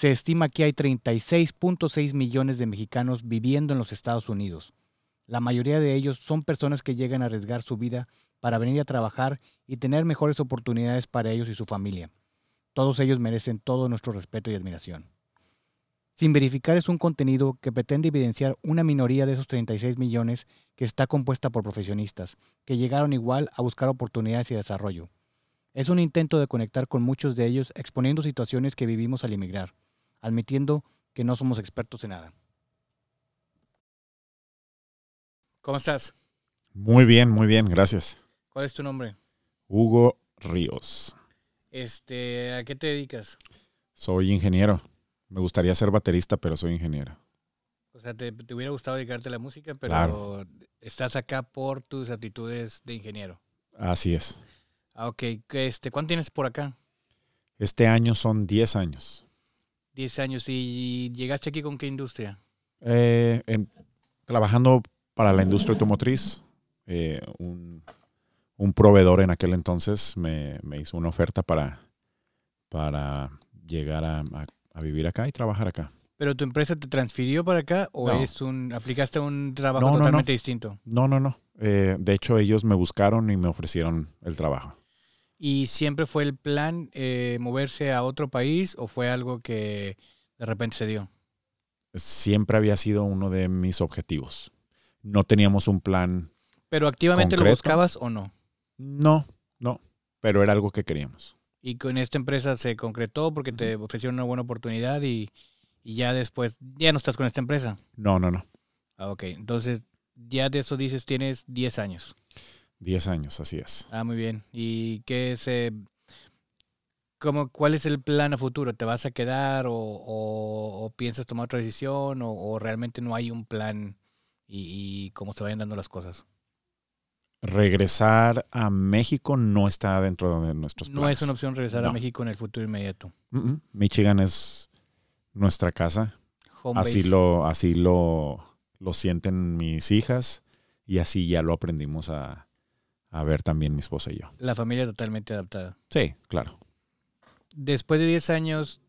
Se estima que hay 36.6 millones de mexicanos viviendo en los Estados Unidos. La mayoría de ellos son personas que llegan a arriesgar su vida para venir a trabajar y tener mejores oportunidades para ellos y su familia. Todos ellos merecen todo nuestro respeto y admiración. Sin verificar es un contenido que pretende evidenciar una minoría de esos 36 millones que está compuesta por profesionistas, que llegaron igual a buscar oportunidades y desarrollo. Es un intento de conectar con muchos de ellos exponiendo situaciones que vivimos al emigrar, admitiendo que no somos expertos en nada. ¿Cómo estás? Muy bien, muy bien, gracias. ¿Cuál es tu nombre? Hugo Ríos. Este, ¿a qué te dedicas? Soy ingeniero. Me gustaría ser baterista, pero soy ingeniero. O sea, te, te hubiera gustado dedicarte a la música, pero Claro. estás acá por tus aptitudes de ingeniero. Así es. Ah, ok. ¿Qué, Este, ¿Cuánto tienes por acá? Este año son 10 años. 10 años. ¿Y llegaste aquí con qué industria? Eh, en- trabajando para la industria automotriz, eh, un, un proveedor en aquel entonces me, me hizo una oferta para, para llegar a, a- a vivir acá y trabajar acá. ¿Pero tu empresa te transfirió para acá o No. es un, aplicaste un trabajo no. totalmente distinto? No, no, no. Eh, de hecho, ellos me buscaron y me ofrecieron el trabajo. ¿Y siempre fue el plan eh, moverse a otro país o fue algo que de repente se dio? Siempre había sido uno de mis objetivos. No teníamos un plan ¿Pero activamente lo buscabas o no? No, no, pero era algo que queríamos. Y con esta empresa se concretó porque te ofrecieron una buena oportunidad y, y ya después, ya no estás con esta empresa. No, no, no. Ah, ok. Entonces, ya de eso dices, tienes 10 años. Diez años, así es. Ah, muy bien. ¿Y qué es, eh, cómo, cuál es el plan a futuro? ¿Te vas a quedar o, o- o piensas tomar otra decisión o, o realmente no hay un plan y, y cómo se vayan dando las cosas? Regresar a México no está dentro de nuestros planes. No es una opción regresar a. México en el futuro inmediato. Michigan es nuestra casa. Home Así base. lo, así lo, lo sienten mis hijas y así ya lo aprendimos a, a ver también mi esposa y yo. La familia totalmente adaptada. Sí, claro. después de 10 años,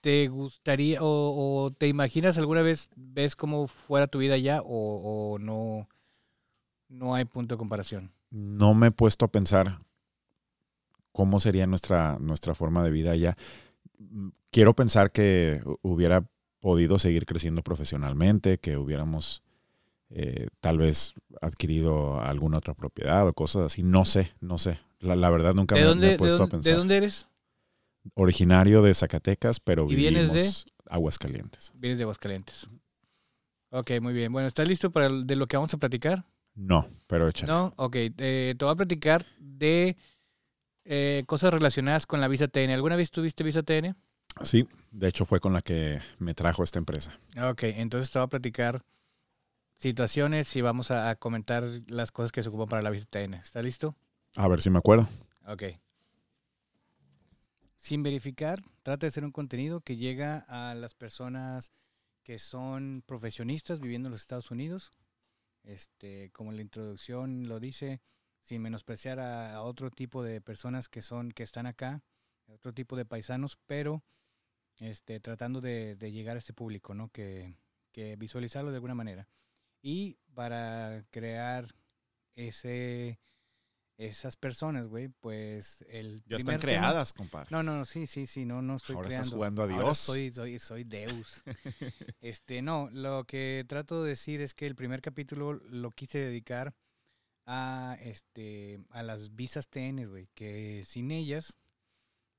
¿te gustaría o, o te imaginas alguna vez, ves cómo fuera tu vida ya o, o no, no hay punto de comparación? No me he puesto a pensar cómo sería nuestra, nuestra forma de vida allá. Quiero pensar que hu- hubiera podido seguir creciendo profesionalmente, que hubiéramos eh, tal vez adquirido alguna otra propiedad o cosas así. No sé, no sé. La, la verdad nunca ¿De me, he puesto a pensar. de dónde eres? Originario de Zacatecas, pero ¿Y vienes de? Aguascalientes. Vienes de Aguascalientes. Ok, muy bien. Bueno, ¿estás listo para el- de lo que vamos a platicar? No, pero échale. No, ok. eh, te voy a platicar de eh, cosas relacionadas con la visa TN. ¿Alguna vez tuviste visa TN? Sí, de hecho fue con la que me trajo esta empresa. Ok, entonces te voy a platicar situaciones y vamos a, a comentar las cosas que se ocupan para la visa TN. ¿Está listo? A ver si me acuerdo. Ok. Sin verificar, trata de hacer un contenido que llega a las personas que son profesionistas viviendo en los Estados Unidos. Este, como la introducción lo dice, sin menospreciar a, a otro tipo de personas que son, que están acá, otro tipo de paisanos, pero este, tratando de, de llegar a ese público, ¿no? Que, que visualizarlo de alguna manera. Y para crear ese esas personas, güey, pues el Ya están primer tema- creadas, compadre. no, no, no, sí, sí, sí, no, no estoy Ahora estás creando. jugando a Ahora Dios. soy, soy, soy Deus. este, no, lo que trato de decir es que el primer capítulo lo quise dedicar a, este, a las visas TN, güey, que sin ellas,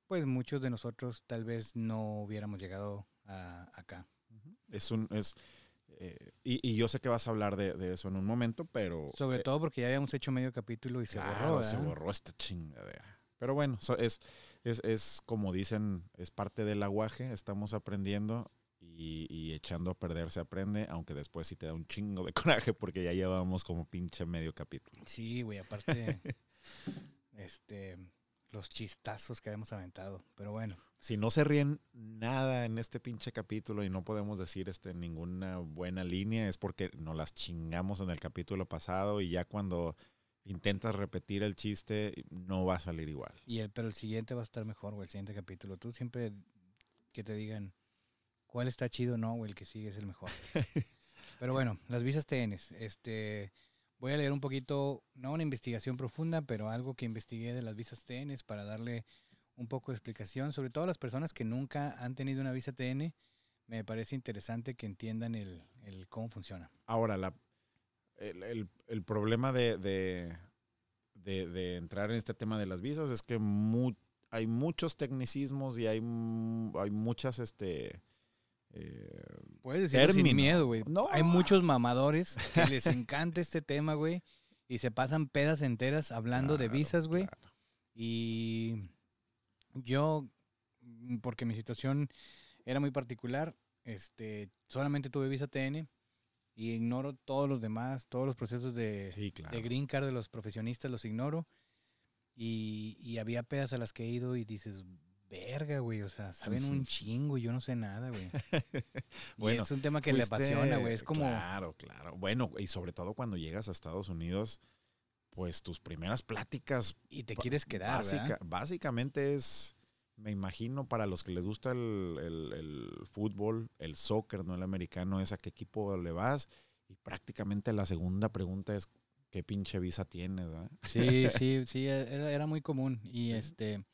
pues muchos de nosotros tal vez no hubiéramos llegado a, acá. Es un, es, eh, y, y yo sé que vas a hablar de, de eso en un momento, pero... Sobre eh, todo porque ya habíamos hecho medio capítulo y se claro, borró, se ¿verdad? borró esta chingadera. Pero bueno, so- es, es, es como dicen, es parte del aguaje, estamos aprendiendo y, y echando a perder se aprende, aunque después sí te da un chingo de coraje porque ya llevamos como pinche medio capítulo. Sí, güey, aparte, este, los chistazos que habíamos aventado, pero bueno. Si no se ríen nada en este pinche capítulo y no podemos decir este, ninguna buena línea, es porque nos las chingamos en el capítulo pasado y ya cuando intentas repetir el chiste no va a salir igual. Y el, pero el siguiente va a estar mejor, güey, el siguiente capítulo. Tú siempre que te digan cuál está chido, no, o el que sigue es el mejor. Pero bueno, las visas TN. Este, voy a leer un poquito, no una investigación profunda, pero algo que investigué de las visas TN para darle un poco de explicación, sobre todo a las personas que nunca han tenido una visa TN. Me parece interesante que entiendan el, el cómo funciona. Ahora, la, el, el, el problema de, de, de, entrar en este tema de las visas es que mu hay muchos tecnicismos y hay, hay muchas, este... Eh, Puedes decirlo sin miedo, güey. No. Hay muchos mamadores que les encanta este tema, güey. Y se pasan pedas enteras hablando claro, de visas, güey. Claro. Y yo, porque mi situación era muy particular, este, solamente tuve visa TN y ignoro todos los demás, todos los procesos de, sí, claro. de green card de los profesionistas los ignoro. Y, y, había pedas a las que he ido y dices, verga, güey, o sea, saben un chingo y yo no sé nada, güey. bueno, y es un tema que fuiste, le apasiona, güey, es como... Claro, claro. Bueno, y sobre todo cuando llegas a Estados Unidos, pues tus primeras pláticas... Y te quieres quedar, básica, Básicamente es, me imagino, para los que les gusta el, el, el fútbol, el soccer, no el americano, es a qué equipo le vas. Y prácticamente la segunda pregunta es qué pinche visa tienes, ¿verdad? Sí, sí, sí, era, era muy común. Y sí. este,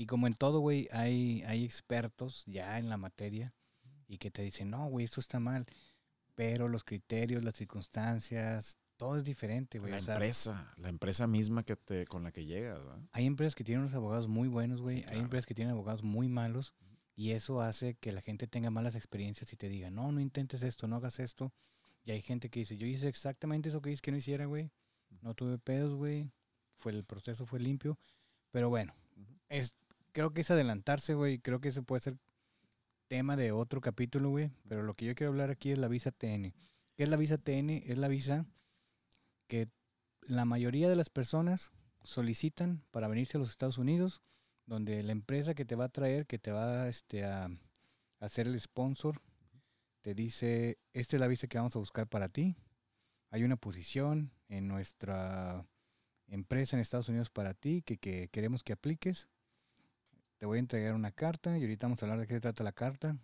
y como en todo, güey, hay, hay expertos ya en la materia y que te dicen, no, güey, esto está mal. Pero los criterios, las circunstancias, todo es diferente, güey. La o sea, empresa, la empresa misma que te, con la que llegas, ¿verdad? Hay empresas que tienen unos abogados muy buenos, güey. Sí, claro. Hay empresas que tienen abogados muy malos. Y eso hace que la gente tenga malas experiencias y te diga, no, no intentes esto, no hagas esto. Y hay gente que dice, yo hice exactamente eso que dices que no hiciera, güey. No tuve pedos, güey. Fue el proceso fue limpio. Pero bueno, es, creo que es adelantarse, güey. Creo que eso puede ser tema de otro capítulo, güey. Pero lo que yo quiero hablar aquí es la visa TN. ¿Qué es la visa TN? Es la visa que la mayoría de las personas solicitan para venirse a los Estados Unidos, donde la empresa que te va a traer, que te va este, a, a hacer el sponsor, te dice, esta es la visa que vamos a buscar para ti. Hay una posición en nuestra empresa en Estados Unidos para ti que queremos que apliques. Te voy a entregar una carta y ahorita vamos a hablar de qué se trata la carta.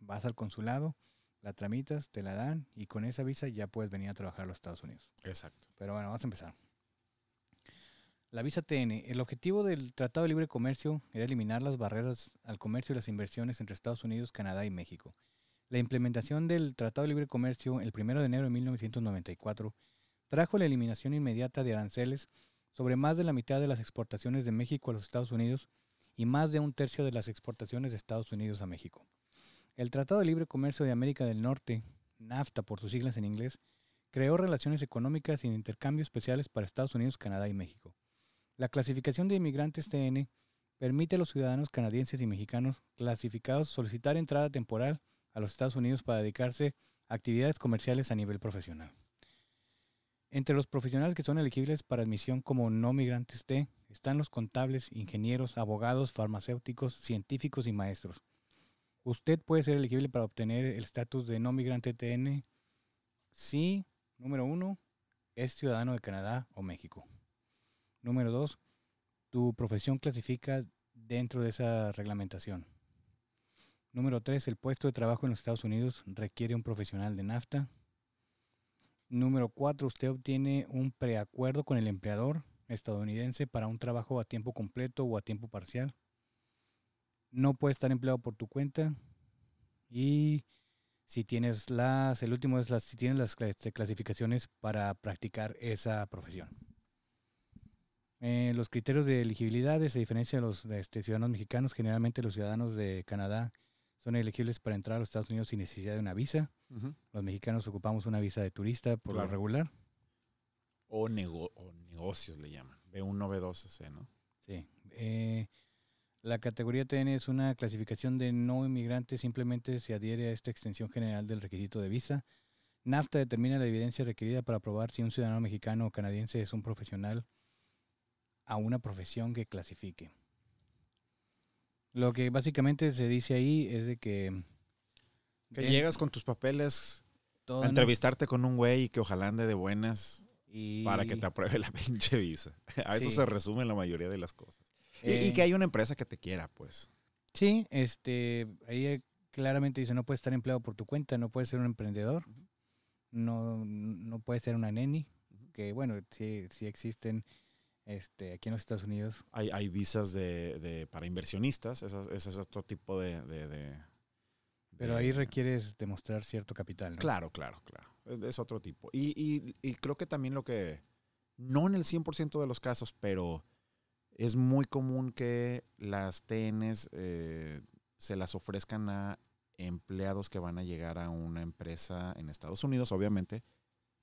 Vas al consulado, la tramitas, te la dan y con esa visa ya puedes venir a trabajar a los Estados Unidos. Exacto. Pero bueno, vamos a empezar. La visa TN. El objetivo del Tratado de Libre Comercio era eliminar las barreras al comercio y las inversiones entre Estados Unidos, Canadá y México. La implementación del Tratado de Libre Comercio el 1 de enero de 1994 trajo la eliminación inmediata de aranceles sobre más de la mitad de las exportaciones de México a los Estados Unidos y más de un tercio de las exportaciones de Estados Unidos a México. El Tratado de Libre Comercio de América del Norte, NAFTA por sus siglas en inglés, creó relaciones económicas y de intercambio especiales para Estados Unidos, Canadá y México. La clasificación de inmigrantes TN permite a los ciudadanos canadienses y mexicanos clasificados solicitar entrada temporal a los Estados Unidos para dedicarse a actividades comerciales a nivel profesional. Entre los profesionales que son elegibles para admisión como no migrantes T están los contables, ingenieros, abogados, farmacéuticos, científicos y maestros. Usted puede ser elegible para obtener el estatus de no migrante TN si, número uno, es ciudadano de Canadá o México. Número dos, tu profesión clasifica dentro de esa reglamentación. Número tres, el puesto de trabajo en los Estados Unidos requiere un profesional de NAFTA. Número cuatro, usted obtiene un preacuerdo con el empleador estadounidense para un trabajo a tiempo completo o a tiempo parcial. No puede estar empleado por tu cuenta. Y si tienes las, el último es las, si tienes las este, clasificaciones para practicar esa profesión. Eh, los criterios de elegibilidad se diferencia de los de este, ciudadanos mexicanos. Generalmente los ciudadanos de Canadá son elegibles para entrar a los Estados Unidos sin necesidad de una visa. Uh -huh. Los mexicanos ocupamos una visa de turista por claro. lo regular. O, nego o, negocios le llaman. B1, B2, C, ¿no? Sí. Eh, la categoría TN es una clasificación de no inmigrante, simplemente se adhiere a esta extensión general del requisito de visa. NAFTA determina la evidencia requerida para probar si un ciudadano mexicano o canadiense es un profesional a una profesión que clasifique. Lo que básicamente se dice ahí es de que... Que de, llegas con tus papeles a entrevistarte no. con un güey y que ojalá ande de buenas y... para que te apruebe la pinche visa. A sí. eso se resume la mayoría de las cosas. Eh... Y, y, que hay una empresa que te quiera, pues. Sí, este, ahí eh, claramente dice, no puedes estar empleado por tu cuenta, no puedes ser un emprendedor, no, no puedes ser una neni, que bueno, sí, sí existen este, aquí en los Estados Unidos. Hay, hay visas de, de- para inversionistas, ese, es- otro tipo de... de- de- Pero ahí requieres demostrar cierto capital, ¿no? Claro, claro, claro. Es, es otro tipo. Y, y- y creo que también lo que, no en el 100% de los casos, pero es muy común que las TNs eh, se las ofrezcan a empleados que van a llegar a una empresa en Estados Unidos, obviamente,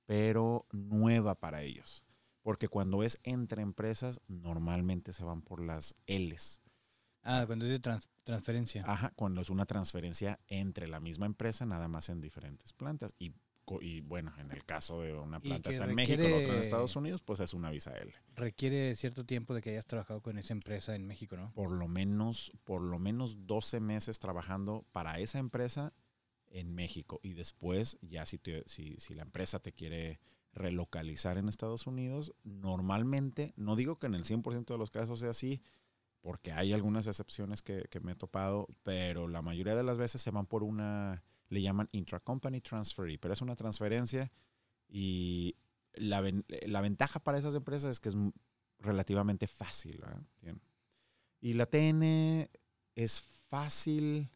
pero nueva para ellos. Porque cuando es entre empresas, normalmente se van por las Ls. Ah, cuando dice trans- transferencia. Ajá, cuando es una transferencia entre la misma empresa, nada más en diferentes plantas. Y, y bueno, en el caso de una planta está en México, la otra en requiere- Estados Unidos, pues es una visa L. Requiere cierto tiempo de que hayas trabajado con esa empresa en México, ¿no? Por lo menos, por lo menos 12 meses trabajando para esa empresa en México. Y después, ya si, te- si, si la empresa te quiere relocalizar en Estados Unidos, normalmente, no digo que en el 100% de los casos sea así, porque hay algunas excepciones que, que me he topado, pero la mayoría de las veces se van por una, le llaman intracompany transfer, pero es una transferencia y la, la ventaja para esas empresas es que es relativamente fácil. Tien- Y la TN es fácil,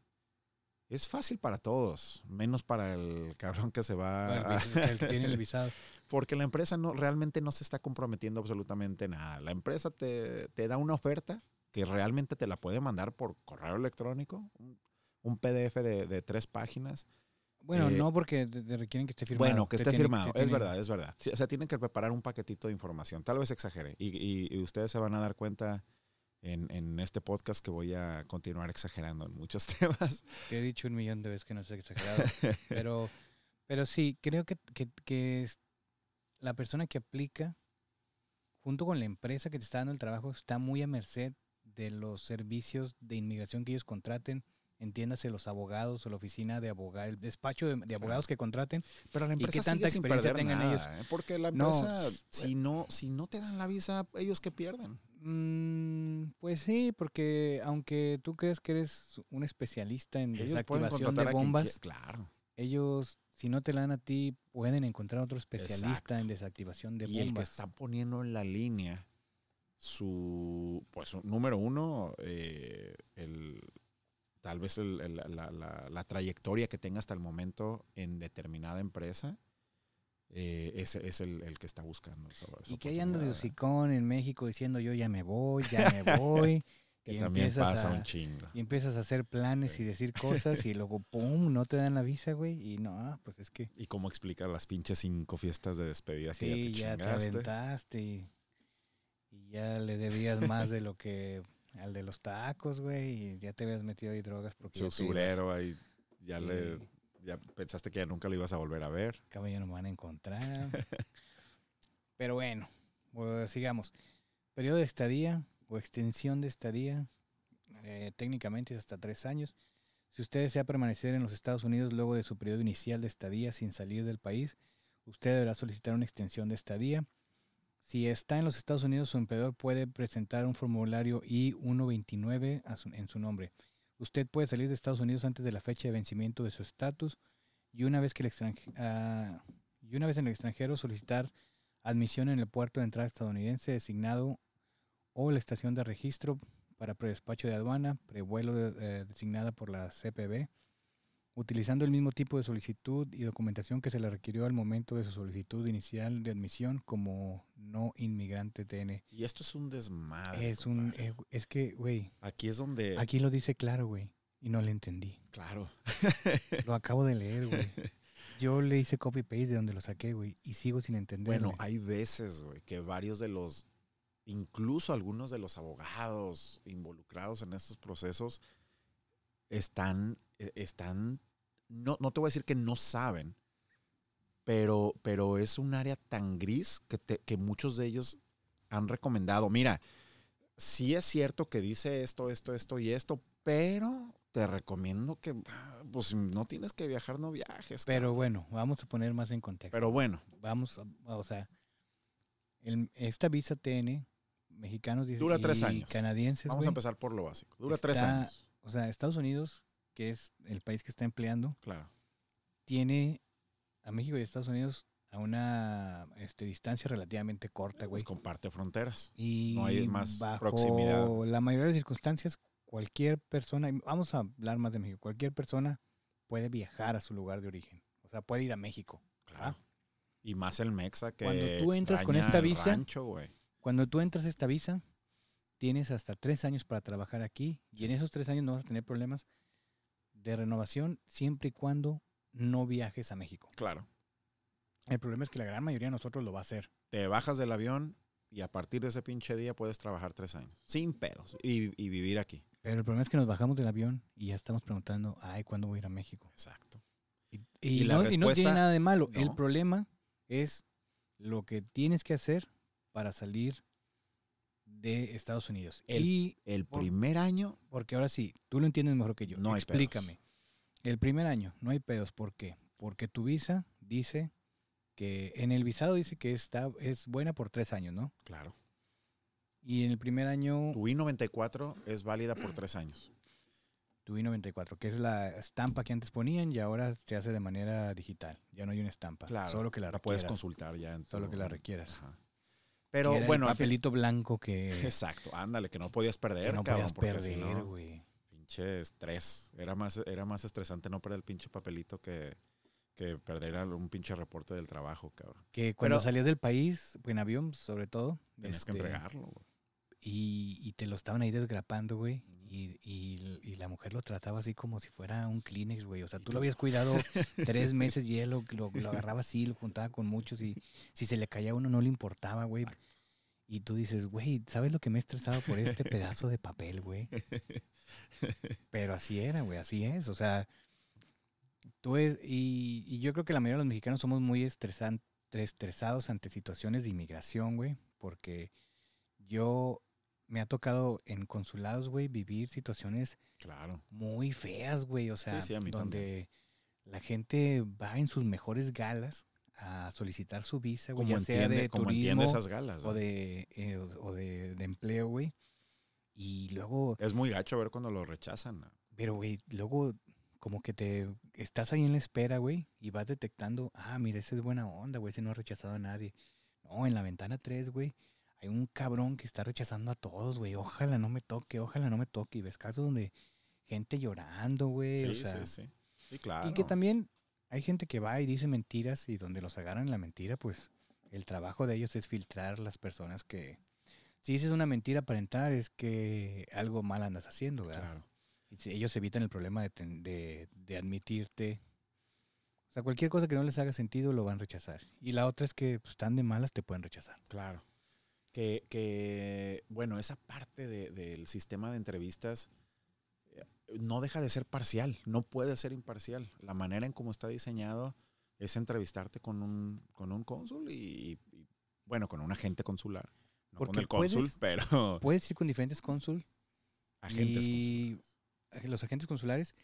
es fácil para todos, menos para el cabrón que se va el que tiene el visado. porque la empresa no, realmente no se está comprometiendo absolutamente nada. La empresa te, te da una oferta que realmente te la puede mandar por correo electrónico, un, PDF de, de tres páginas. Bueno, Eh, no porque te, te requieren que esté firmado. Bueno, que esté firmado, es tiene- verdad, es verdad. O sea, tienen que preparar un paquetito de información. Tal vez exagere. Y, y- y ustedes se van a dar cuenta en, en este podcast que voy a continuar exagerando en muchos temas. He dicho un millón de veces que no es exagerado. pero, pero sí, creo que, que, que es- la persona que aplica, junto con la empresa que te está dando el trabajo, está muy a merced de los servicios de inmigración que ellos contraten. Entiéndase los abogados o la oficina de abogados, el despacho de, de abogados que contraten. Pero la ¿Y qué empresa tanta experiencia tengan nada, ¿eh? Porque la empresa, s- si, no, si no te dan la visa, ellos que pierden. Mm, pues sí, porque aunque tú crees que eres un especialista en Ellos desactivación de bombas, Claro. ellos, si no te la dan a ti, pueden encontrar otro especialista Exacto. en desactivación de y el que bombas. está poniendo en la línea su, pues número uno, eh, el, tal vez el- el- la, la- la trayectoria que tenga hasta el momento en determinada empresa, eh, es el, el que está buscando. esa- esa y que ahí anda de hocicón en México diciendo yo ya me voy, ya me voy. Que y también empiezas pasa a- un chingo. Y empiezas a hacer planes y decir cosas y luego, ¡pum!, no te dan la visa, güey. Y no, ah, pues es que Y cómo explica las pinches cinco fiestas de despedida que sí, ya ya te chingaste. aventaste y, y ya le debías más de lo que al de los tacos, güey. Y ya te habías metido ahí drogas porque Su usurero ahí, ya Sí. le... Ya pensaste que ya nunca lo ibas a volver a ver. Ya no me van a encontrar. Pero bueno, pues, sigamos. Periodo de estadía o extensión de estadía, eh, técnicamente es hasta tres años. Si usted desea permanecer en los Estados Unidos luego de su periodo inicial de estadía sin salir del país, usted deberá solicitar una extensión de estadía. Si está en los Estados Unidos, su empleador puede presentar un formulario I-129 a su- en su nombre. Usted puede salir de Estados Unidos antes de la fecha de vencimiento de su estatus y una vez que el extranje- ah, y una vez en el extranjero solicitar admisión en el puerto de entrada estadounidense designado o la estación de registro para predespacho de aduana, prevuelo eh, designada por la CPB, utilizando el mismo tipo de solicitud y documentación que se le requirió al momento de su solicitud inicial de admisión como no inmigrante TN. Y esto es un desmadre. Es un eh, es que, güey, Aquí es donde... aquí lo dice claro, güey, y no le entendí. Claro. Lo acabo de leer, güey. Yo le hice copy paste de donde lo saqué, güey, y sigo sin entender. Bueno, hay veces, güey, que varios de los, incluso algunos de los abogados involucrados en estos procesos están, eh, están, no, no te voy a decir que no saben, pero, pero es un área tan gris que, te- que muchos de ellos han recomendado. Mira, sí es cierto que dice esto, esto, esto y esto, pero te recomiendo que, ah, pues no tienes que viajar, no viajes. Pero cabrón". bueno, vamos a poner más en contexto. pero bueno, vamos, a, o sea, el- esta visa TN, mexicanos y- Dura tres y años. canadienses, vamos güey, a empezar por lo básico. Dura tres está- años. O O sea, Estados Unidos, que es el país que está empleando, Claro. tiene a México y Estados Unidos a una este, distancia relativamente corta, güey. Pues comparte fronteras. Y no hay más bajo proximidad. la mayoría de las circunstancias, cualquier persona, vamos a hablar más de México, cualquier persona puede viajar a su lugar de origen. O sea, puede ir a México. Claro. Y más el Mexa que Cuando tú entras con esta visa, rancho, güey. Cuando tú entras esta visa, tienes hasta tres años para trabajar aquí y en esos tres años no vas a tener problemas de renovación siempre y cuando no viajes a México. Claro. El problema es que la gran mayoría de nosotros lo va a hacer. Te bajas del avión y a partir de ese pinche día puedes trabajar tres años. Sin pedos. Y, y vivir aquí. Pero el problema es que nos bajamos del avión y ya estamos preguntando, ay, ¿cuándo voy a ir a México? Exacto. Y, Y y la no, y no respuesta, tiene nada de malo. El problema es lo que tienes que hacer para salir de Estados Unidos. El- y El Por- primer año, porque ahora sí, tú lo entiendes mejor que yo. No hay Explícame. El primer año, no hay pedos. ¿Por qué? Porque tu visa dice que en el visado dice que está, es buena por tres años, ¿no? claro. Y en el primer año, Tu I-94 es válida por tres años. tu I-94, que es la estampa que antes ponían y ahora se hace de manera digital. Ya no hay una estampa. Solo que la, puedes requieras. consultar ya. en Solo tu- que la requieras. Ajá. Pero era el bueno, fin- papelito blanco que, exacto. Ándale, que no podías perder, que no cabrón, podías si perder, no, güey. pinche estrés. Era más, era más estresante no perder el pinche papelito que, que perder un pinche reporte del trabajo, cabrón. Que cuando Pero- salías del país, en avión sobre todo, Tenías que este, entregarlo, güey. Y, y te lo estaban ahí desgrapando, güey. Y, y- y la mujer lo trataba así como si fuera un Kleenex, güey. O sea, tú lo habías cuidado tres meses y él lo, lo- lo agarraba así, lo juntaba con muchos y si se le caía a uno no le importaba, güey. Y tú dices, güey, ¿sabes lo que me he estresado por este pedazo de papel, güey? Pero así era, güey, así es. O sea, tú es, y, y yo creo que la mayoría de los mexicanos somos muy estresan- estresados ante situaciones de inmigración, güey, porque yo me ha tocado en consulados, güey, vivir situaciones Claro. muy feas, güey. O sea, Sí, sí, donde la gente va en sus mejores galas a solicitar su visa, güey, Como ya sea de turismo entiende esas galas. o de, eh, o- o de, de empleo, güey. Y luego, Es muy gacho ver cuando lo rechazan. ¿no? pero, güey, luego como que te estás ahí en la espera, güey, y vas detectando, ah, mira, ese es buena onda, güey, ese no ha rechazado a nadie. No, en la ventana 3, güey, hay un cabrón que está rechazando a todos, güey. Ojalá no me toque, ojalá no me toque. Y ves casos donde gente llorando, güey. Sí, o sea, sí, sí. Sí, claro. y que también hay gente que va y dice mentiras y donde los agarran en la mentira, pues el trabajo de ellos es filtrar las personas que... Si dices una mentira para entrar es que algo mal andas haciendo, ¿verdad? Claro. Y si ellos evitan el problema de, ten- de, de admitirte. O sea, cualquier cosa que no les haga sentido lo van a rechazar. Y la otra es que pues, están de malas, te pueden rechazar. Claro. Que, que bueno, esa parte de- del sistema de entrevistas eh, no deja de ser parcial, no puede ser imparcial. La manera en cómo está diseñado es entrevistarte con un, con un cónsul y, y, bueno, con un agente consular. No con Porque el cónsul, puedes- pero Puedes ir con diferentes cónsul, agentes y- consulares. los agentes consulares,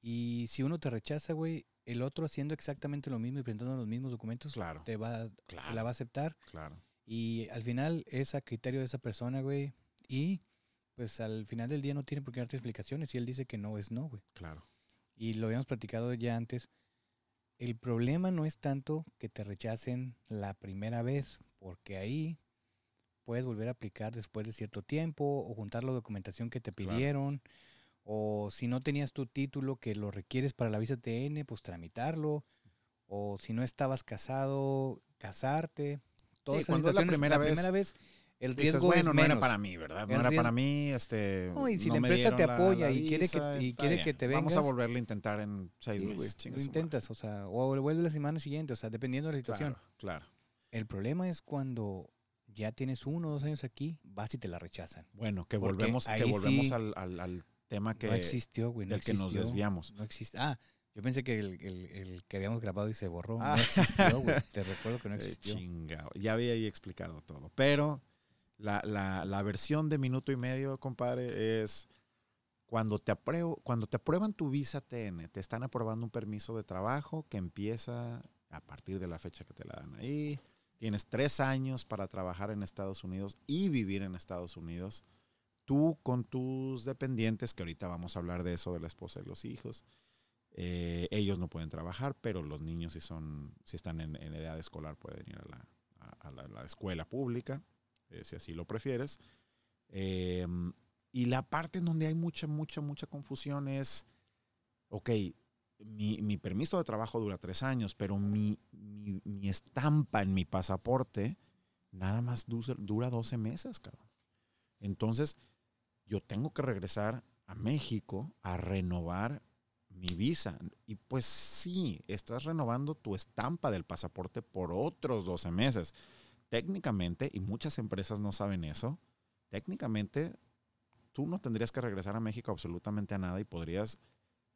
y si uno te rechaza, güey, el otro haciendo exactamente lo mismo y presentando los mismos documentos, Claro, te va, te la va a aceptar. claro. Y al final es a criterio de esa persona, güey. Y pues al final del día no tiene por qué darte explicaciones. Y él dice que no es no, güey. Claro. Y lo habíamos platicado ya antes. El problema no es tanto que te rechacen la primera vez, porque ahí puedes volver a aplicar después de cierto tiempo o juntar la documentación que te Claro. pidieron. O si no tenías tu título que lo requieres para la visa TN, pues tramitarlo. O si no estabas casado, casarte. Todas Sí, cuando es la primera vez, primera vez el Dices, riesgo bueno, es no era para mí, ¿verdad? No El era riesgo- para mí, este... No, y si no la empresa te dieron la- apoya la y quiere que- y quiere bien. que te Vamos a vengas. volverlo a intentar en seis Sí, meses. chingue lo intentas, o sea, o lo vuelves la semana siguiente, o sea, dependiendo de la situación. Claro, claro. El problema es cuando ya tienes uno o dos años aquí, vas y te la rechazan. Bueno, que Porque volvemos, que volvemos sí al, al- al tema que, no existió, güey, no del que nos existió. desviamos. No existe. Ah, yo pensé que el, el- el que habíamos grabado y se borró. Ah. No existió, güey. Te recuerdo que no Eh, existió. chingado. Ya había ahí explicado todo. Pero la, la- la versión de minuto y medio, compadre, es cuando te, apruebo, cuando te aprueban tu visa TN, te están aprobando un permiso de trabajo que empieza a partir de la fecha que te la dan ahí. Tienes tres años para trabajar en Estados Unidos y vivir en Estados Unidos. tú con tus dependientes, que ahorita vamos a hablar de eso, de la esposa y los hijos, eh, ellos no pueden trabajar, pero los niños si son, si están en, edad escolar pueden ir a la, escuela pública, eh, si así lo prefieres. Em, y la parte en donde hay mucha, mucha, mucha confusión es, ok, mi, permiso de trabajo dura tres años, pero mi, mi, estampa en mi pasaporte nada más dura 12 meses, cabrón. Entonces, yo tengo que regresar a México a renovar mi visa. Y pues sí, estás renovando tu estampa del pasaporte por otros 12 meses. Técnicamente, y muchas empresas no saben eso, técnicamente tú no tendrías que regresar a México absolutamente a nada y podrías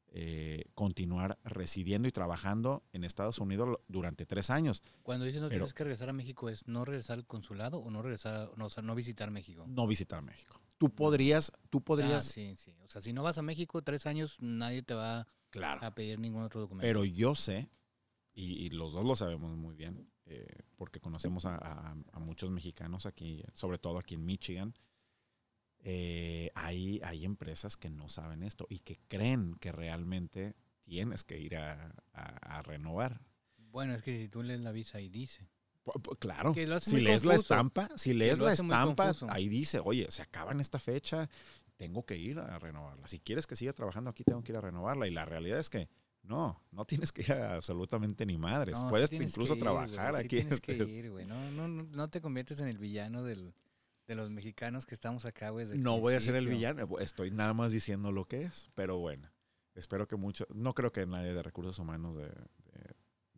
eh, continuar residiendo y trabajando en Estados Unidos durante tres años. Cuando dices no tienes que regresar a México, ¿es no regresar al consulado o no regresar, no, o sea, no visitar México? No visitar México. Tú podrías, tú podrías. Ah, sí, sí. O sea, si no vas a México tres años, nadie te va a pedir ningún otro documento. Pero yo sé, y, los dos lo sabemos muy bien, eh, porque conocemos a, muchos mexicanos aquí, sobre todo aquí en Michigan, eh, hay, hay empresas que no saben esto y que creen que realmente tienes que ir a, renovar. Bueno, es que si tú lees la visa ahí dice. Claro, si lees la estampa, si lees la estampa, ahí dice, oye, se acaba en esta fecha, tengo que ir a renovarla. Si quieres que siga trabajando aquí, tengo que ir a renovarla. Y la realidad es que no, no tienes que ir a absolutamente ni madres. Puedes incluso trabajar aquí. tienes que ir, güey. No, no, no te conviertes en el villano del, de los mexicanos que estamos acá, güey. No voy a ser el villano, estoy nada más diciendo lo que es, pero bueno, espero que mucho, no creo que nadie de recursos humanos de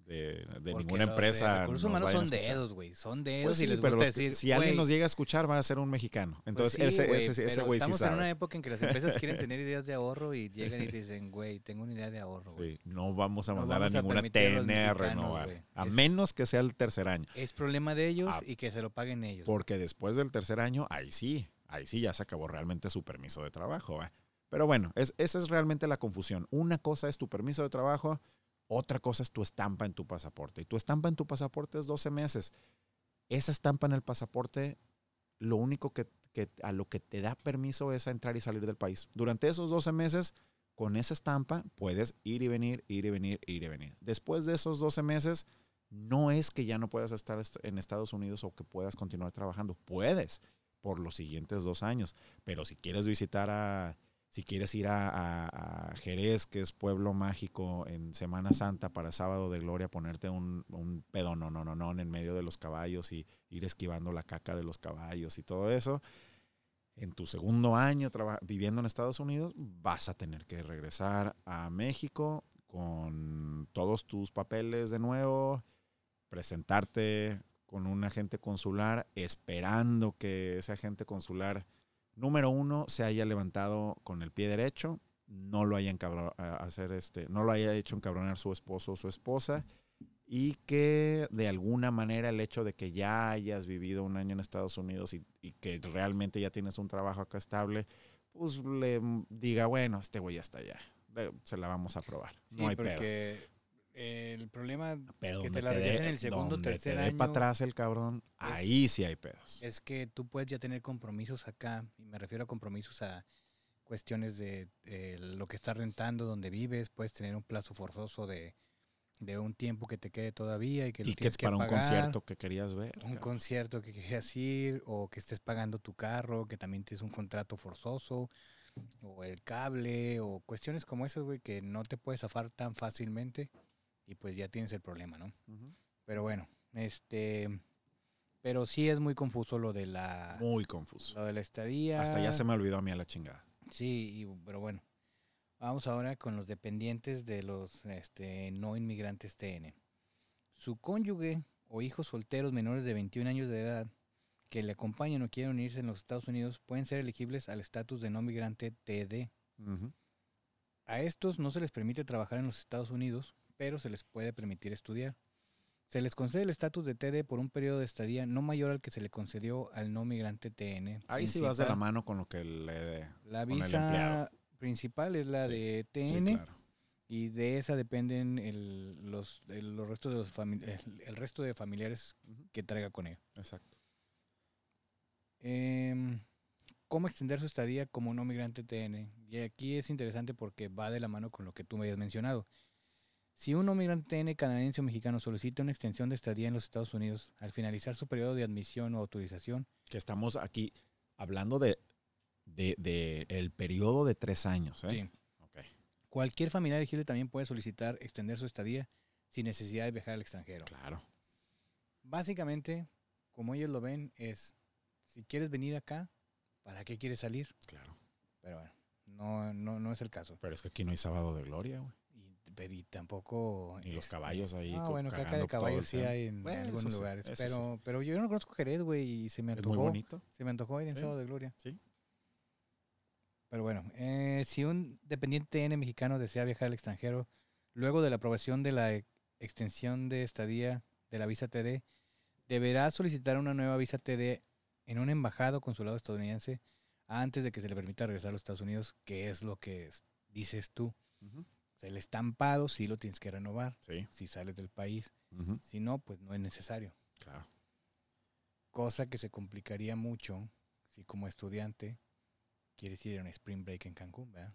de, ninguna empresa. Los recursos humanos son dedos, güey. Son dedos pues y les gusta decir. Si alguien nos llega a escuchar, va a ser un mexicano. Pues Entonces, ese, güey sí Estamos en una época en que las empresas quieren tener ideas de ahorro y llegan y dicen, güey, tengo una idea de ahorro. Sí, no vamos a mandar a ninguna TN a, renovar. A menos que sea el tercer año. Es problema de ellos ah. y que se lo paguen ellos. Porque después del tercer año, ahí sí, ahí sí ya se acabó realmente su permiso de trabajo. Pero bueno, esa es realmente la confusión. Una cosa es tu permiso de trabajo otra cosa es tu estampa en tu pasaporte. Y tu estampa en tu pasaporte es 12 meses. Esa estampa en el pasaporte, lo único que, a lo que te da permiso es a entrar y salir del país. Durante esos 12 meses, con esa estampa, puedes ir y venir, ir y venir, ir y venir. Después de esos 12 meses, no es que ya no puedas estar en Estados Unidos o que puedas continuar trabajando. Puedes por los siguientes dos años. Pero si quieres visitar a si quieres ir a, Jerez, que es pueblo mágico, en Semana Santa para sábado de gloria, ponerte un, un pedo no, no, no, no en medio de los caballos y ir esquivando la caca de los caballos y todo eso, en tu segundo año viviendo en Estados Unidos, vas a tener que regresar a México con todos tus papeles de nuevo, presentarte con un agente consular, esperando que ese agente consular número uno, se haya levantado con el pie derecho, no lo haya, hacer este, no lo haya hecho encabronar su esposo o su esposa y que de alguna manera el hecho de que ya hayas vivido un año en Estados Unidos y, que realmente ya tienes un trabajo acá estable, pues le diga, bueno, este güey ya está allá, se la vamos a probar. no hay porque el problema que te la regresen en el segundo o tercer te año. para atrás el cabrón, ahí sí hay pedos. Es que tú puedes ya tener compromisos acá, y me refiero a compromisos a cuestiones de, lo que estás rentando, donde vives, puedes tener un plazo forzoso de, un tiempo que te quede todavía y que lo tienes que para un concierto que querías ver. Un concierto que querías ir, o que estés pagando tu carro, que también tienes un contrato forzoso, o el cable, o cuestiones como esas, güey, que no te puedes zafar tan fácilmente y pues ya tienes el problema, ¿no? Pero bueno, este, pero sí es muy confuso lo de la... Muy confuso. Lo de la estadía. Hasta ya se me olvidó a mí a la chingada. Sí, pero bueno. Vamos ahora con los dependientes de los este, no inmigrantes TN. Su cónyuge o hijos solteros menores de 21 años de edad que le acompañan o quieren unirse en los Estados Unidos pueden ser elegibles al estatus de no migrante TD. A estos no se les permite trabajar en los Estados Unidos, pero se les puede permitir estudiar. Se les concede el estatus de TD por un periodo de estadía no mayor al que se le concedió al no migrante TN. Ahí sí vas de la mano con lo que le La visa principal es la de TN. Y de esa dependen los, los restos de los el, resto de familiares que traiga con él. Exacto. Em, cómo extender su estadía como no migrante TN. Y aquí es interesante porque va de la mano con lo que tú me habías mencionado. Si un migrante TN canadiense o mexicano solicita una extensión de estadía en los Estados Unidos al finalizar su periodo de admisión o autorización, Que estamos aquí hablando de, de, de el periodo de tres años. ¿eh? sí, Ok. cualquier familiar elegible también puede solicitar extender su estadía sin necesidad de viajar al extranjero. Claro. Básicamente, como ellos lo ven, es si quieres venir acá, ¿para qué quieres salir? Claro. Pero bueno, no, no, no es el caso. Pero es que aquí no hay sábado de gloria, güey. Y, pero y tampoco. Ni los este, caballos ahí. Ah, bueno, caca de caballos sí hay en Bueno, algunos sí, lugares. pero, pero yo no conozco Jerez, güey, y se me Es muy antojó. bonito. Se me antojó ir en Sí. Sábado de Gloria. Sí. Pero bueno, eh, si un dependiente N mexicano desea viajar al extranjero, luego de la aprobación de la e- extensión de estadía de la visa TD, deberá solicitar una nueva visa TD en un embajado o consulado estadounidense antes de que se le permita regresar a los Estados Unidos, que es lo que es- dices tú. Sea, el estampado sí lo tienes que renovar Sí. si sales del país. Si no, pues no es necesario. Claro. Cosa que se complicaría mucho si como estudiante quieres ir a un spring break en Cancún, ¿verdad?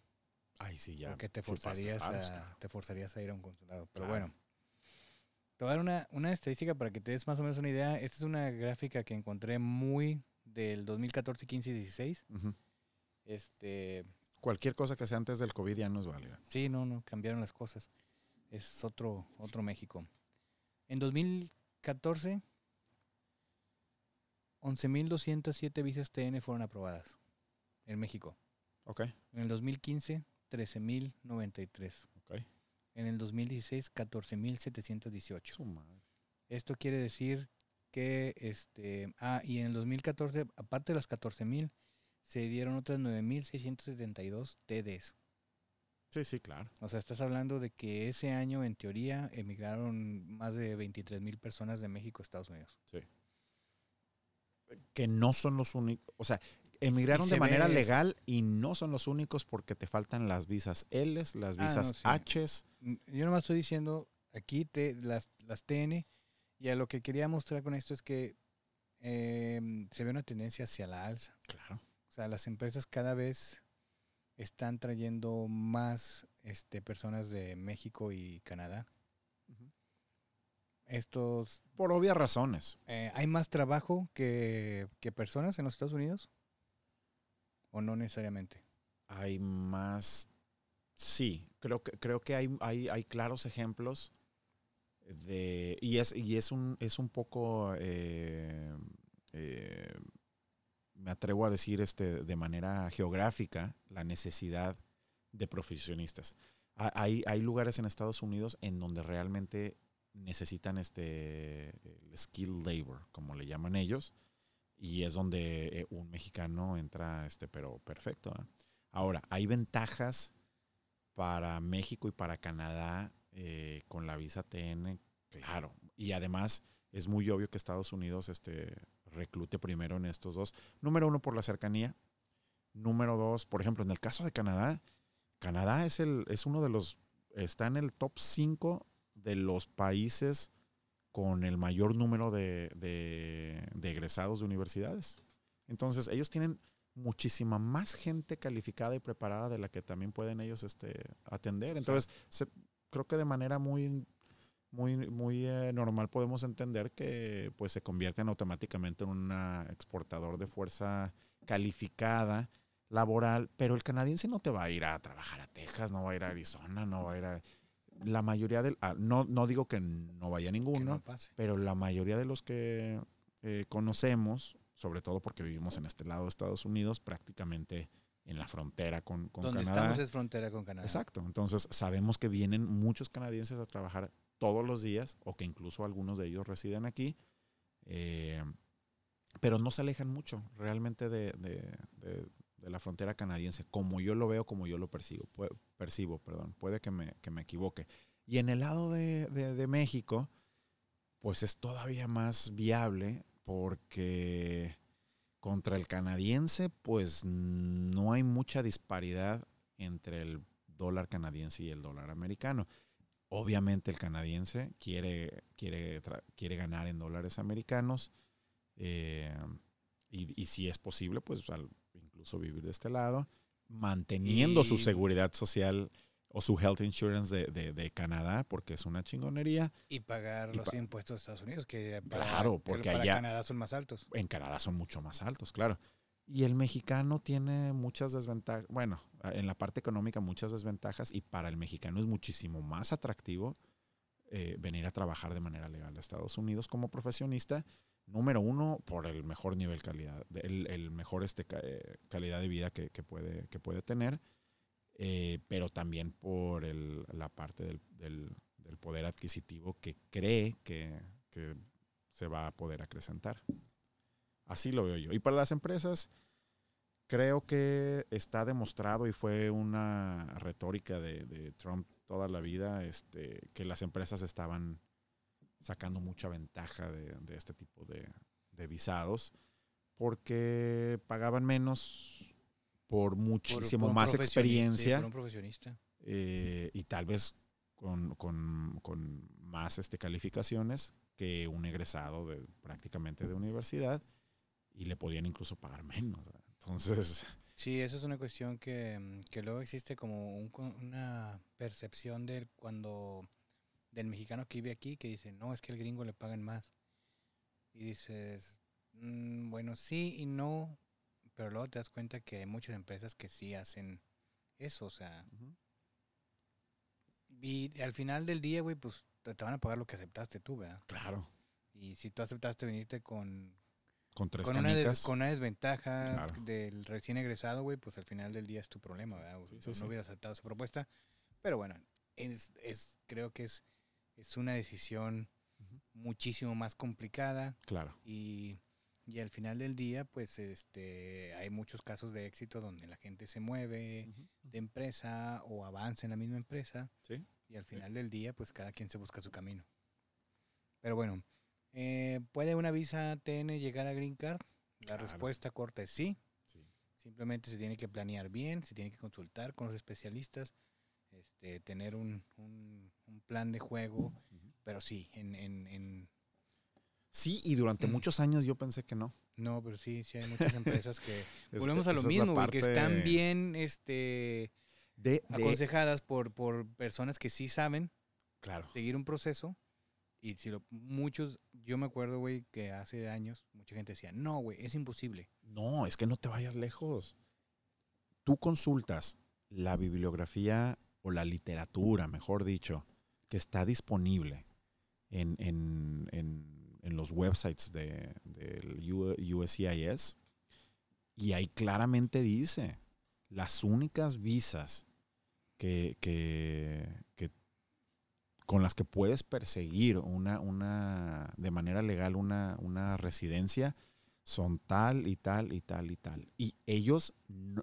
Ay, sí, ya. Porque te forzarías, a, te forzarías a ir a un consulado. Pero Claro. bueno, te voy a dar una, una estadística para que te des más o menos una idea. Esta es una gráfica que encontré muy del 2014, 15 y 16. Ujú. Este, Cualquier cosa que sea antes del COVID ya no es válida. sí, no, no, cambiaron las cosas. Es otro, otro México. En 2014, 11.207 visas TN fueron aprobadas en México. Ok. En el 2015, 13.093. Ok. En el 2016, 14.718. Su madre. Esto quiere decir que, este, ah, y en el 2014, aparte de las 14.000, se dieron otras 9.672 TDs. Sí, sí, claro. O sea, estás hablando de que ese año, en teoría, emigraron más de 23.000 personas de México a Estados Unidos. Sí. Que no son los únicos. O sea, emigraron de manera legal y no son los únicos porque te faltan las visas Ls, las Ah, visas no, sí. Hs. Mm, Yo nomás estoy diciendo aquí te, las, las TN y a lo que quería mostrar con esto es que eh, se ve una tendencia hacia la alza. Claro. O sea, las empresas cada vez están trayendo más este, personas de México y Canadá. Estos, Por obvias razones. eh, ¿Hay más trabajo que, que personas en los Estados Unidos? ¿O no necesariamente? Hay más. Sí, creo que, creo que hay, hay, hay claros ejemplos de. Y es, y es un es un poco. eh, eh, me atrevo a decir este de manera geográfica la necesidad de profesionistas. Ha- Hay, hay lugares en Estados Unidos en donde realmente necesitan este el skill labor, como le llaman ellos, y es donde eh, un mexicano entra, este, pero perfecto. ¿eh? Ahora, hay ventajas para México y para Canadá eh, con la visa TN, claro. Y además es muy obvio que Estados Unidos este, reclute primero en estos dos. Número uno, por la cercanía. Número dos, por ejemplo, en el caso de Canadá, Canadá es, el, es uno de los, está en el top 5 de los países con el mayor número de, de- de egresados de universidades. Entonces, ellos tienen muchísima más gente calificada y preparada de la que también pueden ellos este, atender. Entonces, se- creo que de manera muy, muy, muy eh, normal podemos entender que pues, se convierten automáticamente en un exportador de fuerza calificada laboral, pero el canadiense no te va a ir a trabajar a Texas, no va a ir a Arizona, no va a ir a... La mayoría del... ah, no, no digo que no vaya ninguno, no pero la mayoría de los que eh, conocemos, sobre todo porque vivimos en este lado de Estados Unidos, prácticamente en la frontera con, con Donde Canadá. estamos es frontera con Canadá. Exacto. Entonces sabemos que vienen muchos canadienses a trabajar todos los días, o que incluso algunos de ellos residen aquí, eh, pero no se alejan mucho realmente de, de- la frontera canadiense, como yo lo veo, como yo lo percibo. Percibo, perdón. Puede que me, que me equivoque. Y en el lado de México, pues es todavía más viable porque contra el canadiense, pues no hay mucha disparidad entre el dólar canadiense y el dólar americano. Obviamente el canadiense quiere, quiere, quiere ganar en dólares americanos eh, y, y si es posible, pues al- incluso vivir de este lado, manteniendo su seguridad social o su health insurance de, de- de Canadá, porque es una chingonería. Y pagar Y los pa- impuestos de Estados Unidos, que para, Claro, que porque para allá- Canadá son más altos. En Canadá son mucho más altos, claro. Y el mexicano tiene muchas desventajas, bueno, en la parte económica muchas desventajas y para el mexicano es muchísimo más atractivo eh, venir a trabajar de manera legal a Estados Unidos como profesionista. Número uno, por el mejor nivel calidad, el, mejor este, eh, calidad de vida que, puede, que puede tener, eh, pero también por el- la parte del, del- poder adquisitivo que cree que se va a poder acrecentar. Así lo veo yo. Y para las empresas, creo que está demostrado y fue una retórica de, de Trump toda la vida, este, que las empresas estaban sacando mucha ventaja de, de este tipo de, de visados porque pagaban menos por muchísimo por más experiencia sí, por un profesionista. eh, y tal vez con, con- con más este, calificaciones que un egresado de prácticamente de universidad y le podían incluso pagar menos. ¿verdad? Entonces, Sí, esa es una cuestión que, que luego existe como un una percepción del cuando del mexicano que vive aquí que dice, no, es que el gringo le pagan más. Y dices, "Mm, bueno, sí y no, pero luego te das cuenta que hay muchas empresas que sí hacen eso, o sea, y al final del día, güey, pues te te van a pagar lo que aceptaste tú, ¿verdad? claro, Y si tú aceptaste venirte con, con tres con, una, des- con una desventaja Claro. del recién egresado, güey, pues al final del día es tu problema, ¿verdad? Sí, sí, no sí. hubiera aceptado esa propuesta. Pero bueno, es, es, creo que es, es una decisión muchísimo más complicada Claro, y, y al final del día, pues este hay muchos casos de éxito donde la gente se mueve de empresa o avanza en la misma empresa Sí. y al final del día, pues cada quien se busca su camino. Pero bueno, eh, ¿puede una visa TN llegar a Green Card? La Claro. respuesta corta es sí. Sí. Simplemente se tiene que planear bien, se tiene que consultar con los especialistas, este, tener un, un- un plan de juego, pero sí, en, en, en- Sí, y durante muchos años yo pensé que no. no, pero sí, sí hay muchas empresas que Es- volvemos a lo es mismo, güey, que están bien, este, de, de- aconsejadas por, por personas que sí saben claro, seguir un proceso. Y si lo, muchos, yo me acuerdo, güey, que hace años mucha gente decía, no, güey, es imposible. No, es que no te vayas lejos. Tú consultas la bibliografía o la literatura, mejor dicho, que está disponible en, en- en- en los websites de- del USCIS y ahí claramente dice las únicas visas que, que- que- con las que puedes perseguir una, una de manera legal una, una residencia son tal y tal y tal y tal. Y ellos,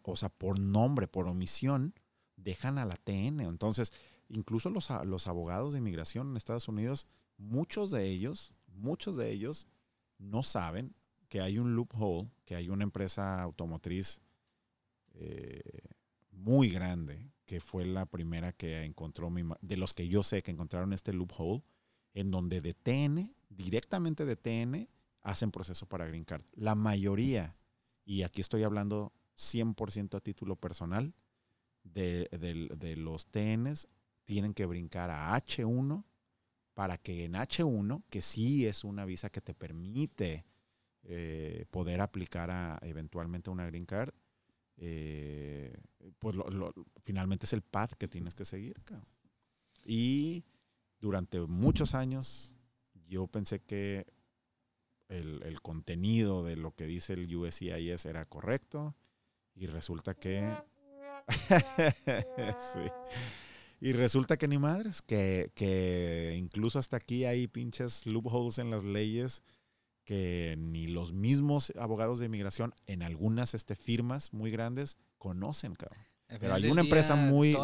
o sea, por nombre, por omisión, dejan a la TN. Entonces, incluso los, los abogados de inmigración en Estados Unidos, muchos de ellos, muchos de ellos no saben que hay un loophole, que hay una empresa automotriz eh, muy grande, que fue la primera que encontró, mi de los que yo sé que encontraron este loophole, en donde de TN, directamente de TN, hacen proceso para Green Card. La mayoría, y aquí estoy hablando 100% a título personal, de, de los TNs tienen que brincar a H1 para que en H1, que sí es una visa que te permite eh, poder aplicar a eventualmente una Green Card, eh, pues lo- lo- finalmente es el path que tienes que seguir. cabrón. Y durante muchos años yo pensé que el, el contenido de lo que dice el USCIS era correcto y resulta que... Sí. Y resulta que ni madres, que, que incluso hasta aquí hay pinches loopholes en las leyes que ni los mismos abogados de inmigración en algunas este, firmas muy grandes conocen, cabrón. Pero hay una empresa muy-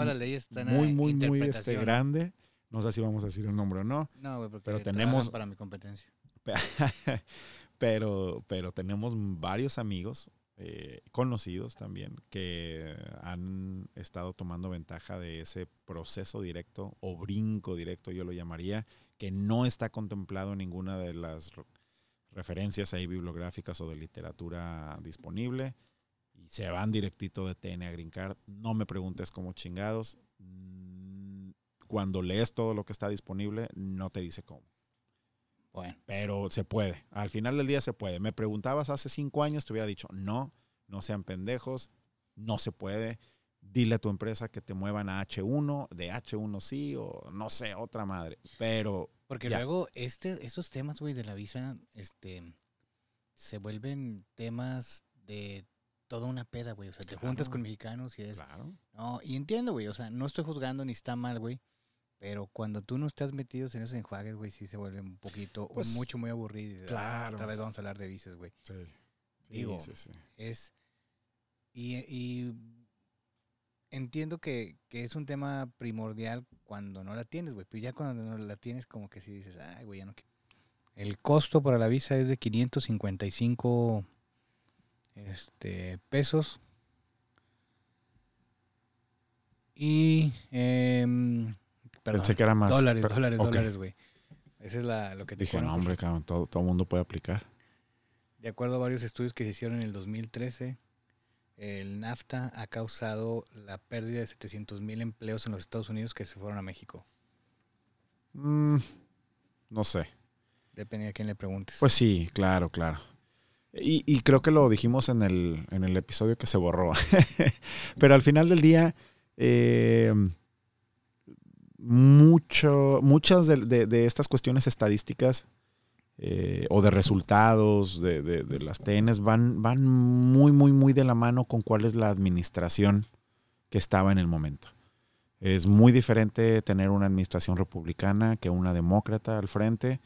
Muy, muy, muy este, grande. No sé si vamos a decir el nombre o no. No, güey, porque Pero tenemos- para mi competencia. pero, pero tenemos varios amigos eh, conocidos también que han estado tomando ventaja de ese proceso directo o brinco directo, yo lo llamaría, que no está contemplado en ninguna de las referencias ahí bibliográficas o de literatura disponible y se van directito de TN a Green Card. No me preguntes cómo chingados. Mm, Cuando lees todo lo que está disponible, no te dice cómo. Bueno, Pero se puede. Al final del día se puede. Me preguntabas hace cinco años, te hubiera dicho, no, no sean pendejos, no se puede. Dile a tu empresa que te muevan a H1, de H1 sí, o no sé, otra madre. Pero porque Ya. luego este, estos temas, güey, de la visa, este, se vuelven temas de toda una peda, güey. O sea, te juntas Claro. con mexicanos y es, claro, no, y entiendo, güey, o sea, no estoy juzgando ni está mal, güey. Pero cuando tú no estás metido en esos enjuagues, güey, sí se vuelve un poquito, Pues, mucho, muy aburrido. "Ah, claro. otra vez vamos a hablar de visas, güey. sí. Digo, sí, sí. Es. Y, y entiendo que, que es un tema primordial cuando no la tienes, güey. Pero ya cuando no la tienes, como que si dices, ay, güey, ya no quiero". El costo para la visa es de 555 este, pesos. Y. em, perdón, Pensé que era más. dólares, pero- dólares, dólares, güey. Esa es la, lo que te Dije, ponen no, por hombre, cabrón, todo, todo mundo puede aplicar. de acuerdo a varios estudios que se hicieron en el 2013, el NAFTA ha causado la pérdida de 700 mil empleos en los Estados Unidos que se fueron a México. Mm, no sé. Depende de quién le preguntes. Pues sí, claro, claro. Y, y creo que lo dijimos en el, en el episodio que se borró. Pero al final del día, eh, mucho, muchas de, de- de estas cuestiones estadísticas eh, o de resultados de, de- las TNs van, van muy, muy, muy de la mano con cuál es la administración que estaba en el momento. Es muy diferente tener una administración republicana que una demócrata al frente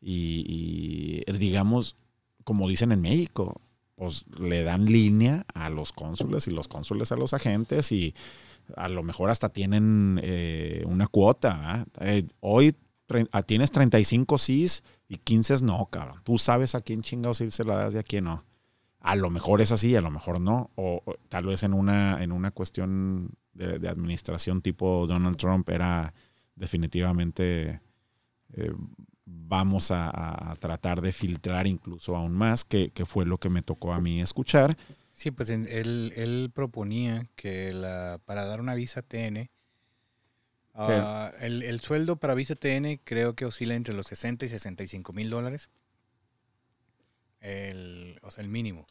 y, y, digamos, como dicen en México, pues le dan línea a los cónsules y los cónsules a los agentes y a lo mejor hasta tienen eh, una cuota. ¿ah? Eh, hoy tienes 35 sís y 15 no, cabrón. Tú sabes a quién chingados sí se la das y a quién no. A lo mejor es así, a lo mejor no. O, tal vez en una, en una cuestión de, de administración tipo Donald Trump era definitivamente eh, vamos a, tratar de filtrar incluso aún más, que, fue lo que me tocó a mí escuchar. sí, pues él, él proponía que la, para dar una visa TN, ah, el, el sueldo para visa TN creo que oscila entre los 60 y 65 mil dólares. El, o sea, el mínimo.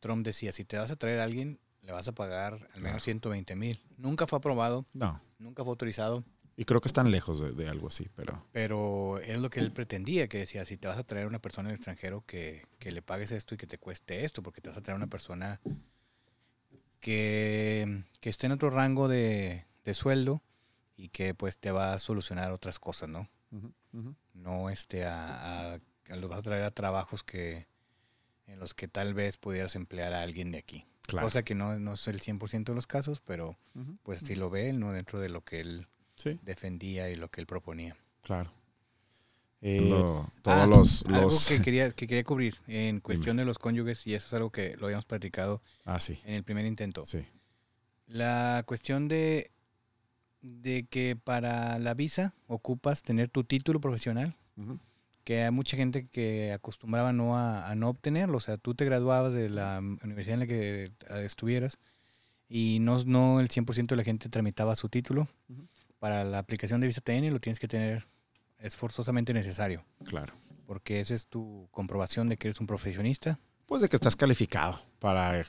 Trump decía, si te vas a traer a alguien, le vas a pagar al menos Claro. 120 mil. Nunca fue aprobado, No, nunca fue autorizado, y creo que están lejos de, de algo así, pero pero es lo que él pretendía, que decía, si te vas a traer a una persona del extranjero, que, que le pagues esto y que te cueste esto, porque te vas a traer a una persona que, que esté en otro rango de, de sueldo y que pues te va a solucionar otras cosas, ¿no? No este a, a, a los vas a traer a trabajos que en los que tal vez pudieras emplear a alguien de aquí. claro. Cosa que no, no es el 100% de los casos, pero pues si lo ve él, ¿no? Dentro de lo que él Sí, defendía y lo que él proponía. claro. Eh, Ah, todos los, Algo los- que quería, que quería cubrir en cuestión de los cónyuges, y eso es algo que lo habíamos platicado Ah, sí, en el primer intento. sí. La cuestión de, de que para la visa ocupas tener tu título profesional, que hay mucha gente que acostumbraba no a, a no obtenerlo. O sea, tú te graduabas de la universidad en la que estuvieras y no, no el 100% de la gente tramitaba su título. Para la aplicación de visa TN lo tienes que tener es forzosamente necesario, Claro. porque esa es tu comprobación de que eres un profesionista. Pues de que estás calificado para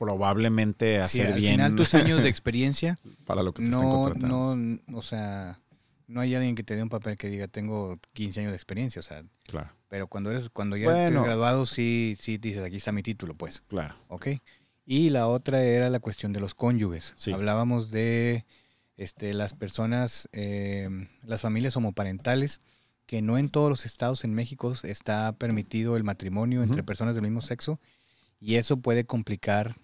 probablemente hacer al bien final tus años de experiencia para lo que te están no, contratando. no, o sea, no hay alguien que te dé un papel que diga tengo 15 años de experiencia, o sea, Claro, pero cuando eres, cuando ya Bueno. eres graduado, sí, sí dices aquí está mi título, pues, claro. ¿ok? Y la otra era la cuestión de los cónyuges. Sí. Hablábamos de este, las personas, eh, las familias homoparentales, que no en todos los estados en México está permitido el matrimonio entre personas del mismo sexo, y eso puede complicar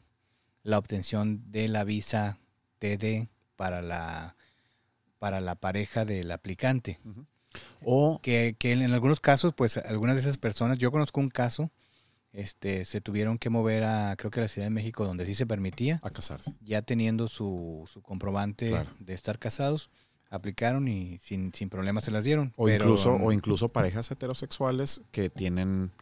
la obtención de la visa TD para la, para la pareja del aplicante. O Que, que en algunos casos, pues algunas de esas personas, yo conozco un caso, este, se tuvieron que mover a, creo que a la Ciudad de México, donde sí se permitía, a casarse. ya teniendo su, su comprobante Claro. de estar casados, aplicaron y sin, sin problemas se las dieron. O pero, incluso, o incluso parejas heterosexuales que tienen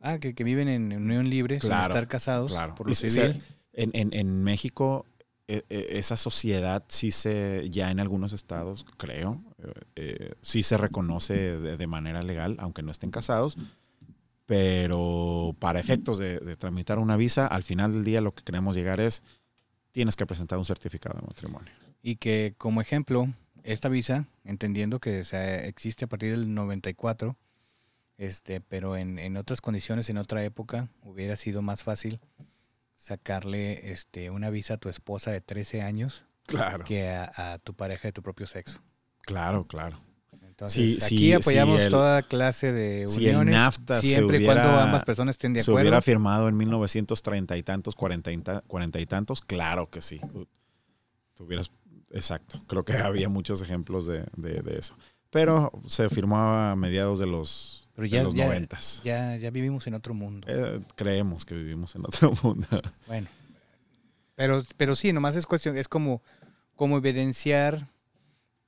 Ah, que, que viven en unión libre sin estar casados claro. por lo Y se- civil. En, en- en México, e- e- esa sociedad sí se, ya en algunos estados, creo, eh, eh, sí se reconoce de, de manera legal, aunque no estén casados. Pero para efectos de, de tramitar una visa, al final del día lo que queremos llegar es, tienes que presentar un certificado de matrimonio. Y que como ejemplo, esta visa, entendiendo que se- existe a partir del 94, este, pero en, en otras condiciones, en otra época, hubiera sido más fácil sacarle este, una visa a tu esposa de 13 años Claro. que a, a tu pareja de tu propio sexo. Claro, claro. Entonces, Sí, aquí sí, apoyamos sí, el- toda clase de uniones, NAFTA se siempre y cuando ambas personas estén de ¿Se acuerdo. hubiera firmado en 1930 y tantos, 40 y, ta- 40 y tantos? Claro que sí. Tuvieras, exacto. Creo que había muchos ejemplos de, de- de eso. Pero se firmó a mediados de los, Pero de ya- los ya- 90. Ya, ya vivimos en otro mundo. Eh, creemos que vivimos en otro mundo. Bueno. Pero, pero sí, nomás es cuestión, es como, como evidenciar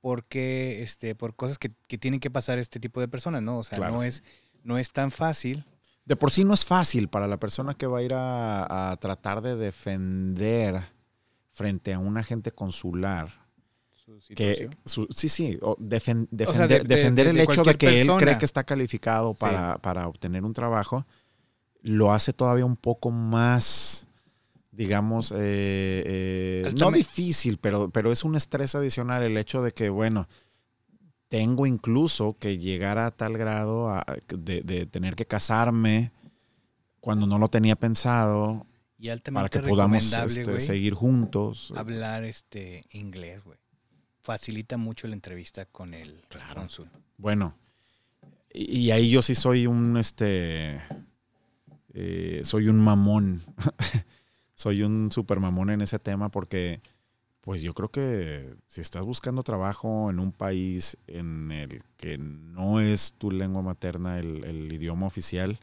por qué, este, por cosas que, que tienen que pasar este tipo de personas, ¿no? O sea, Claro. no es, no es tan fácil. De por sí no es fácil para la persona que va a ir a, a tratar de defender frente a un agente consular Su que su- sí sí o defen- O sea, defender, de- de- defender de- el hecho de que él cree que está calificado para, para obtener un trabajo lo hace todavía un poco más digamos eh, eh, no difícil pero pero es un estrés adicional el hecho de que bueno tengo incluso que llegar a tal grado a- de, de tener que casarme cuando no lo tenía pensado Y altamente para que podamos este, seguir juntos. hablar este inglés, güey. Facilita mucho la entrevista con el Claro. cónsul. Bueno, y, y ahí yo sí soy un, este, eh, soy un mamón. soy un super mamón en ese tema porque, pues yo creo que si estás buscando trabajo en un país en el que no es tu lengua materna el, el idioma oficial,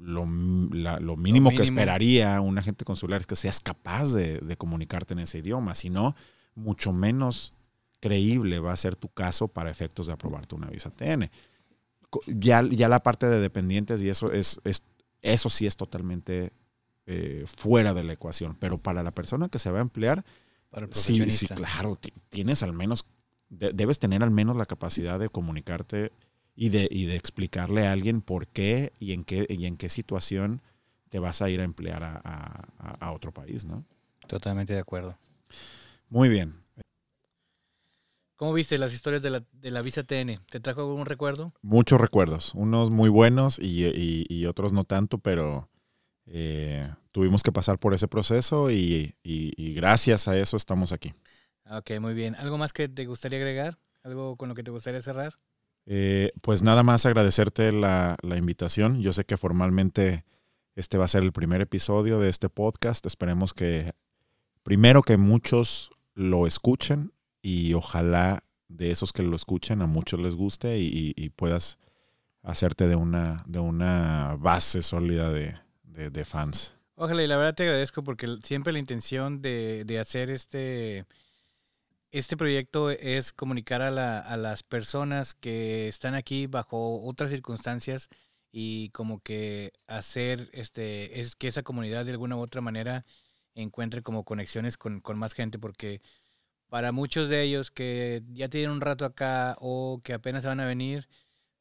lo, la- lo mínimo que mínimo. esperaría un agente consular es que seas capaz de, de comunicarte en ese idioma. Si no, mucho menos creíble va a ser tu caso para efectos de aprobarte una visa TN. Ya, ya la parte de dependientes y eso es, es eso sí es totalmente eh, fuera de la ecuación. Pero para la persona que se va a emplear, Para el sí, sí, claro, ti- tienes al menos, de- debes tener al menos la capacidad de comunicarte y de, y de explicarle a alguien por qué y en qué, y en qué situación te vas a ir a emplear a- a otro país, ¿no? Totalmente de acuerdo. Muy bien. ¿Cómo viste las historias de la, de la visa TN? ¿Te trajo algún recuerdo? Muchos recuerdos, unos muy buenos y, y- y otros no tanto, pero eh, tuvimos que pasar por ese proceso y, gracias a eso estamos aquí. Ok, muy bien. ¿Algo más que te gustaría agregar? ¿Algo con lo que te gustaría cerrar? Eh, pues nada más agradecerte la, la invitación. Yo sé que formalmente este va a ser el primer episodio de este podcast. Esperemos que primero que muchos lo escuchen y ojalá de esos que lo escuchen a muchos les guste y, puedas hacerte de una, de una base sólida de, de- fans. Ojalá, y la verdad te agradezco porque siempre la intención de, de hacer este, este proyecto es comunicar a, la- a las personas que están aquí bajo otras circunstancias y como que hacer este, es que esa comunidad de alguna u otra manera encuentre como conexiones con, con más gente porque para muchos de ellos que ya tienen un rato acá o que apenas se van a venir,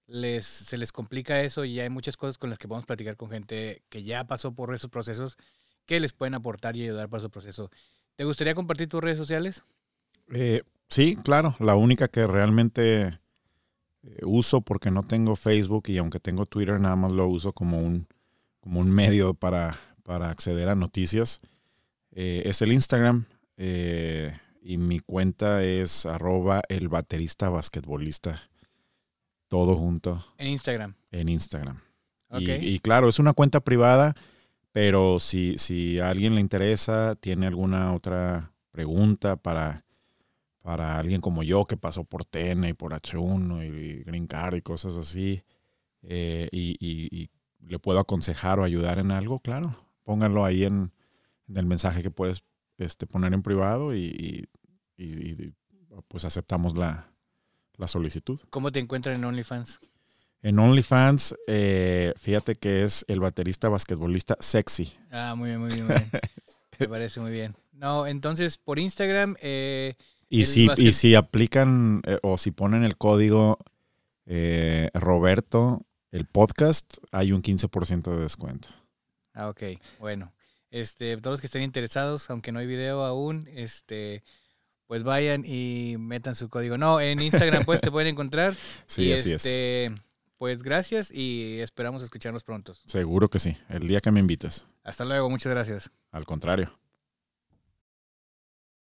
les, se les complica eso y hay muchas cosas con las que podemos platicar con gente que ya pasó por esos procesos que les pueden aportar y ayudar para su proceso. ¿Te gustaría compartir tus redes sociales? Eh, sí, claro. La única que realmente eh, uso porque no tengo Facebook y aunque tengo Twitter, nada más lo uso como un, como un medio para, para acceder a noticias. Eh, es el Instagram eh, y mi cuenta es arroba el baterista basquetbolista. Todo junto En Instagram. en Instagram. Y claro, es una cuenta privada, pero si, si a alguien le interesa, tiene alguna otra pregunta para, para alguien como yo que pasó por TN y por H1 y Green Card y cosas así, eh, y, y- y le puedo aconsejar o ayudar en algo, claro, pónganlo ahí en, en el mensaje que puedes este, poner en privado y, y- pues aceptamos la, la solicitud. ¿Cómo te encuentran en OnlyFans? En OnlyFans, eh, fíjate que es el baterista basquetbolista sexy. Ah, muy bien, muy bien, muy bien. Me parece muy bien. No, entonces por Instagram. Eh, y, si, basquet- y si aplican eh, o si ponen el código Roberto, el podcast, hay un 15% de descuento. Ah, ok, bueno. Este, todos los que estén interesados, aunque no hay video aún, este, pues vayan y metan su código. No, en Instagram pues te pueden encontrar. Sí, y así es. este, Pues gracias y esperamos escucharnos pronto. Seguro que sí. El día que me invites. Hasta luego, muchas gracias. Al contrario.